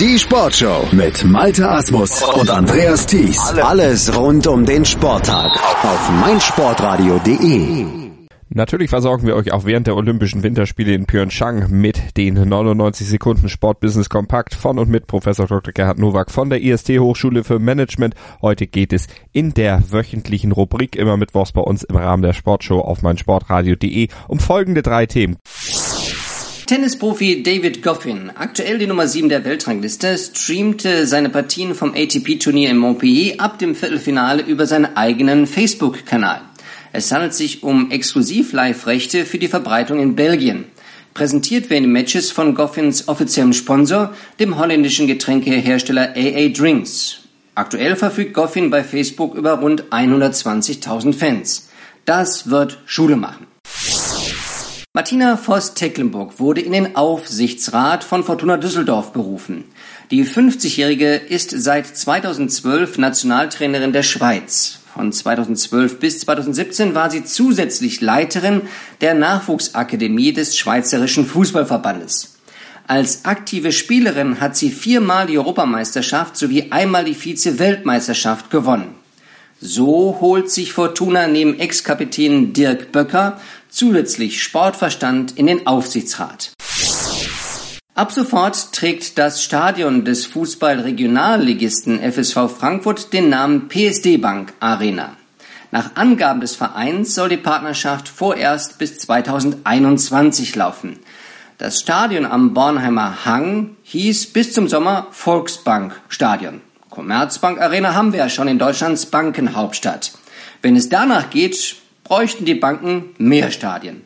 Die Sportshow mit Malte Asmus und Andreas Thies. Alles rund um den Sporttag auf meinsportradio.de. Natürlich versorgen wir euch auch während der Olympischen Winterspiele in Pyeongchang mit den 99 Sekunden Sportbusiness Kompakt von und mit Professor Dr. Gerhard Nowak von der IST Hochschule für Management. Heute geht es in der wöchentlichen Rubrik immer mittwochs bei uns im Rahmen der Sportshow auf meinsportradio.de um folgende drei Themen. Tennisprofi David Goffin, aktuell die Nummer 7 der Weltrangliste, streamte seine Partien vom ATP-Turnier in Montpellier ab dem Viertelfinale über seinen eigenen Facebook-Kanal. Es handelt sich um Exklusiv-Live-Rechte für die Verbreitung in Belgien. Präsentiert werden die Matches von Goffins offiziellem Sponsor, dem holländischen Getränkehersteller AA Drinks. Aktuell verfügt Goffin bei Facebook über rund 120.000 Fans. Das wird Schule machen. Martina Voss-Tecklenburg wurde in den Aufsichtsrat von Fortuna Düsseldorf berufen. Die 50-Jährige ist seit 2012 Nationaltrainerin der Schweiz. Von 2012 bis 2017 war sie zusätzlich Leiterin der Nachwuchsakademie des Schweizerischen Fußballverbandes. Als aktive Spielerin hat sie viermal die Europameisterschaft sowie einmal die Vize-Weltmeisterschaft gewonnen. So holt sich Fortuna neben Ex-Kapitän Dirk Böcker zusätzlich Sportverstand in den Aufsichtsrat. Ab sofort trägt das Stadion des Fußball-Regionalligisten FSV Frankfurt den Namen PSD Bank Arena. Nach Angaben des Vereins soll die Partnerschaft vorerst bis 2021 laufen. Das Stadion am Bornheimer Hang hieß bis zum Sommer Volksbank Stadion. Commerzbank Arena haben wir ja schon in Deutschlands Bankenhauptstadt. Wenn es danach geht, bräuchten die Banken mehr Stadien.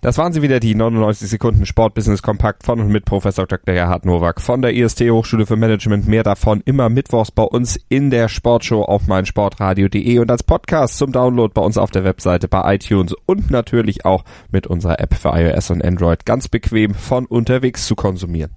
Das waren sie wieder, die 99 Sekunden Sportbusiness Kompakt von und mit Professor Dr. Gerhard Nowak von der IST Hochschule für Management. Mehr davon immer mittwochs bei uns in der Sportshow auf meinsportradio.de und als Podcast zum Download bei uns auf der Webseite bei iTunes und natürlich auch mit unserer App für iOS und Android ganz bequem von unterwegs zu konsumieren.